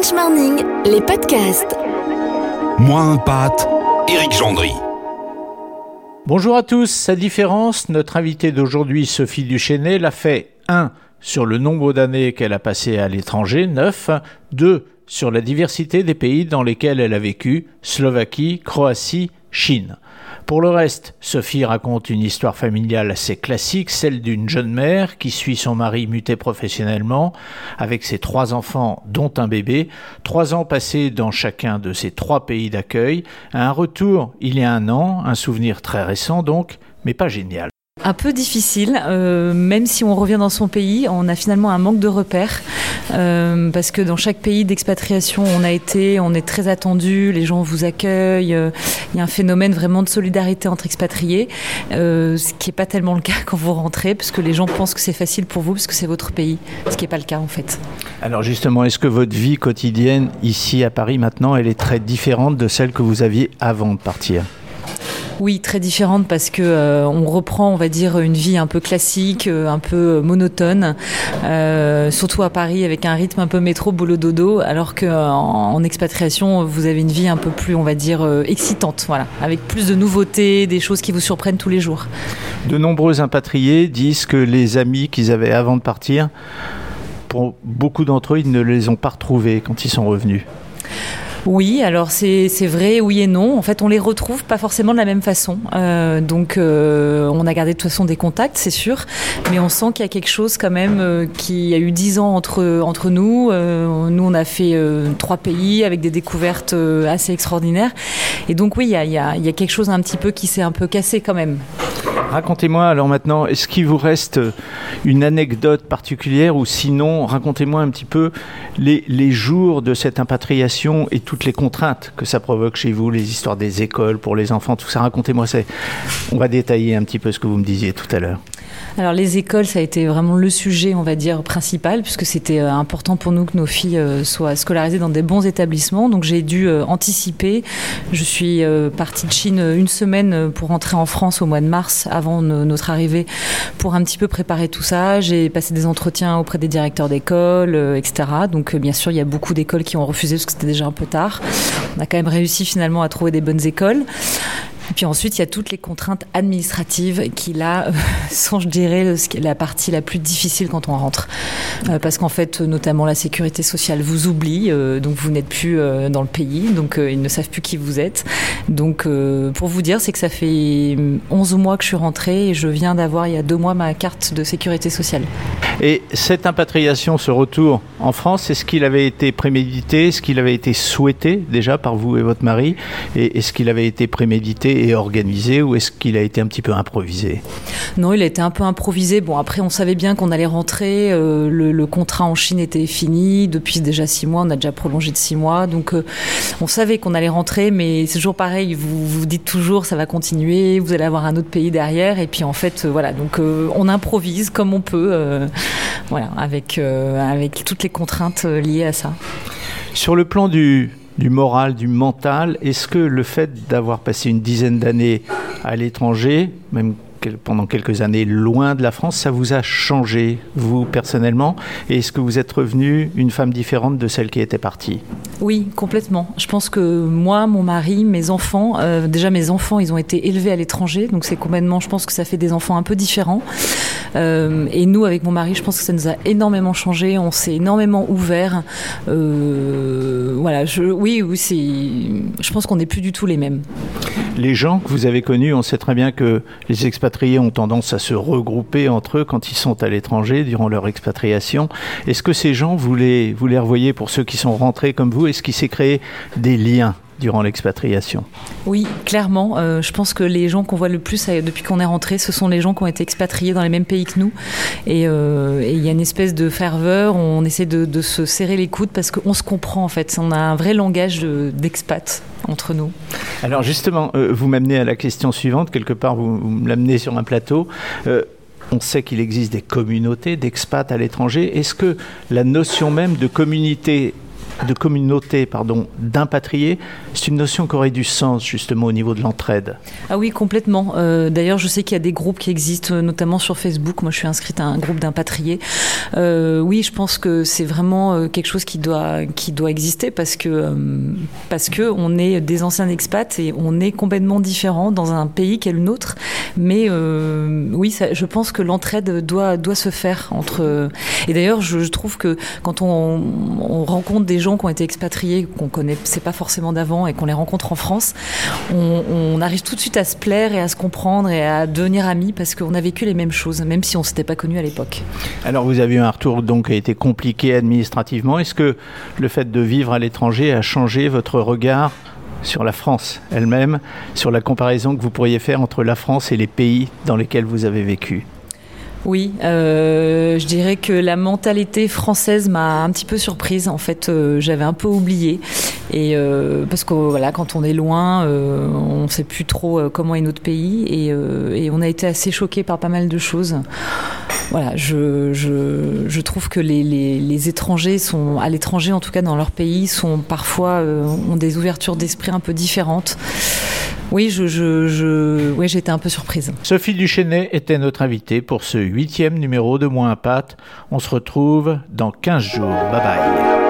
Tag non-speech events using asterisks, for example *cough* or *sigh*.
French Morning, les podcasts. Moins un pâte, Éric Gendry. Bonjour à tous. Sa différence, notre invitée d'aujourd'hui, Sophie Duchesnay, l'a fait 1 sur le nombre d'années qu'elle a passé à l'étranger, 9, 2 sur la diversité des pays dans lesquels elle a vécu, Slovaquie, Croatie, Chine. Pour le reste, Sophie raconte une histoire familiale assez classique, celle d'une jeune mère qui suit son mari muté professionnellement, avec ses trois enfants, dont un bébé, trois ans passés dans chacun de ces trois pays d'accueil, un retour il y a un an, un souvenir très récent donc, mais pas génial. Un peu difficile, euh, même si on revient dans son pays, on a finalement un manque de repères, euh, parce que dans chaque pays d'expatriation on a été, on est très attendu, les gens vous accueillent, euh, il y a un phénomène vraiment de solidarité entre expatriés, ce qui n'est pas tellement le cas quand vous rentrez, parce que les gens pensent que c'est facile pour vous, parce que c'est votre pays, ce qui n'est pas le cas en fait. Alors justement, est-ce que votre vie quotidienne ici à Paris maintenant, elle est très différente de celle que vous aviez avant de partir? Oui, très différente parce que euh, on reprend, on va dire, une vie un peu classique, euh, un peu monotone, euh, surtout à Paris avec un rythme un peu métro boulot dodo, alors que euh, en, en expatriation vous avez une vie un peu plus, on va dire, euh, excitante, voilà, avec plus de nouveautés, des choses qui vous surprennent tous les jours. De nombreux impatriés disent que les amis qu'ils avaient avant de partir, pour beaucoup d'entre eux, ils ne les ont pas retrouvés quand ils sont revenus. Oui, alors c'est vrai, oui et non. En fait, on les retrouve pas forcément de la même façon. Euh, donc, euh, on a gardé de toute façon des contacts, c'est sûr, mais on sent qu'il y a quelque chose quand même euh, qui a eu dix ans entre entre nous. Euh, nous, on a fait trois pays avec des découvertes assez extraordinaires. Et donc, oui, il y a, y, y a quelque chose un petit peu qui s'est un peu cassé quand même. Racontez-moi alors maintenant, est-ce qu'il vous reste une anecdote particulière ou sinon, racontez-moi un petit peu les, jours de cette impatriation et toutes les contraintes que ça provoque chez vous, les histoires des écoles pour les enfants, tout ça. Racontez-moi. On va détailler un petit peu ce que vous me disiez tout à l'heure. Alors les écoles, ça a été vraiment le sujet, on va dire, principal, puisque c'était euh, important pour nous que nos filles euh, soient scolarisées dans des bons établissements. Donc j'ai dû euh, anticiper. Je suis euh, partie de Chine une semaine euh, pour rentrer en France au mois de mars, avant no- notre arrivée, pour un petit peu préparer tout ça. J'ai passé des entretiens auprès des directeurs d'école, euh, etc. Donc euh, bien sûr, il y a beaucoup d'écoles qui ont refusé parce que c'était déjà un peu tard. On a quand même réussi finalement à trouver des bonnes écoles. Et puis ensuite, il y a toutes les contraintes administratives qui, là, euh, *laughs* sont, je dirais, la partie la plus difficile quand on rentre. Euh, parce qu'en fait, notamment la sécurité sociale vous oublie, euh, donc vous n'êtes plus dans le pays, donc ils ne savent plus qui vous êtes. Donc, pour vous dire, c'est que ça fait 11 mois que je suis rentrée et je viens d'avoir, il y a deux mois, ma carte de sécurité sociale. Et cette impatriation, ce retour en France, est-ce qu'il avait été prémédité? Est-ce qu'il avait été souhaité déjà par vous et votre mari? Et est-ce qu'il avait été prémédité et organisé ou est-ce qu'il a été un petit peu improvisé? Non, il a été un peu improvisé. Bon, après, on savait bien qu'on allait rentrer. euh, le, le contrat en Chine était fini depuis déjà six mois. On a déjà prolongé de six mois. Donc, euh, on savait qu'on allait rentrer, mais c'est toujours pareil. Vous vous dites toujours, ça va continuer. Vous allez avoir un autre pays derrière. Et puis, en fait, euh, voilà. Donc, on improvise comme on peut. voilà, avec, avec toutes les contraintes liées à ça. Sur le plan du, du moral, du mental, est-ce que le fait d'avoir passé une dizaine d'années à l'étranger, même pendant quelques années loin de la France, ça vous a changé, vous personnellement? Et est-ce que vous êtes revenue une femme différente de celle qui était partie? Oui, complètement. Je pense que moi, mon mari, mes enfants, euh, déjà mes enfants, ils ont été élevés à l'étranger, donc c'est complètement, je pense que ça fait des enfants un peu différents. Euh, et nous, avec mon mari, je pense que ça nous a énormément changé, on s'est énormément ouvert. Euh, voilà, je, oui, oui, je pense qu'on n'est plus du tout les mêmes. Les gens que vous avez connus, on sait très bien que les expatriés ont tendance à se regrouper entre eux quand ils sont à l'étranger durant leur expatriation. Est-ce que ces gens, vous les, vous les revoyez pour ceux qui sont rentrés comme vous? Est-ce qu'il s'est créé des liens? Durant l'expatriation Oui, clairement. Euh, je pense que les gens qu'on voit le plus euh, depuis qu'on est rentré, ce sont les gens qui ont été expatriés dans les mêmes pays que nous. Et euh, il y a une espèce de ferveur. On essaie de, de se serrer les coudes parce qu'on se comprend en fait. On a un vrai langage de- d'expat entre nous. Alors justement, euh, vous m'amenez à la question suivante. Quelque part, vous, vous me l'amenez sur un plateau. On sait qu'il existe des communautés d'expats à l'étranger. Est-ce que la notion même de communauté de communauté pardon, d'impatriés. C'est une notion qui aurait du sens justement au niveau de l'entraide. Ah oui, complètement. Euh, d'ailleurs, je sais qu'il y a des groupes qui existent, notamment sur Facebook. Moi, je suis inscrite à un groupe d'impatriés. Euh, oui, je pense que c'est vraiment euh, quelque chose qui doit, qui doit exister parce que, parce que on est des anciens expats et on est complètement différents dans un pays qui est le nôtre. Mais oui, je pense que l'entraide doit, doit se faire entre. Et d'ailleurs, je, je trouve que quand on, on rencontre des gens qui ont été expatriés, qu'on connaissait pas forcément d'avant et qu'on les rencontre en France, on, arrive tout de suite à se plaire et à se comprendre et à devenir amis parce qu'on a vécu les mêmes choses, même si on s'était pas connus à l'époque. Alors vous avez eu un retour donc qui a été compliqué administrativement. Est-ce que le fait de vivre à l'étranger a changé votre regard sur la France elle-même, sur la comparaison que vous pourriez faire entre la France et les pays dans lesquels vous avez vécu? Oui, euh, je dirais que la mentalité française m'a un petit peu surprise. En fait, euh, j'avais un peu oublié. Et euh, parce que voilà, quand on est loin, on ne sait plus trop comment est notre pays. Et, on a été assez choqués par pas mal de choses. Voilà, je, je, trouve que les, les, étrangers sont, à l'étranger en tout cas dans leur pays, sont parfois ont des ouvertures d'esprit un peu différentes. Oui, je, je, je oui, j'étais un peu surprise. Sophie Duchesnet était notre invitée pour ce huitième numéro de Moins Pâte. On se retrouve dans 15 jours. Bye bye.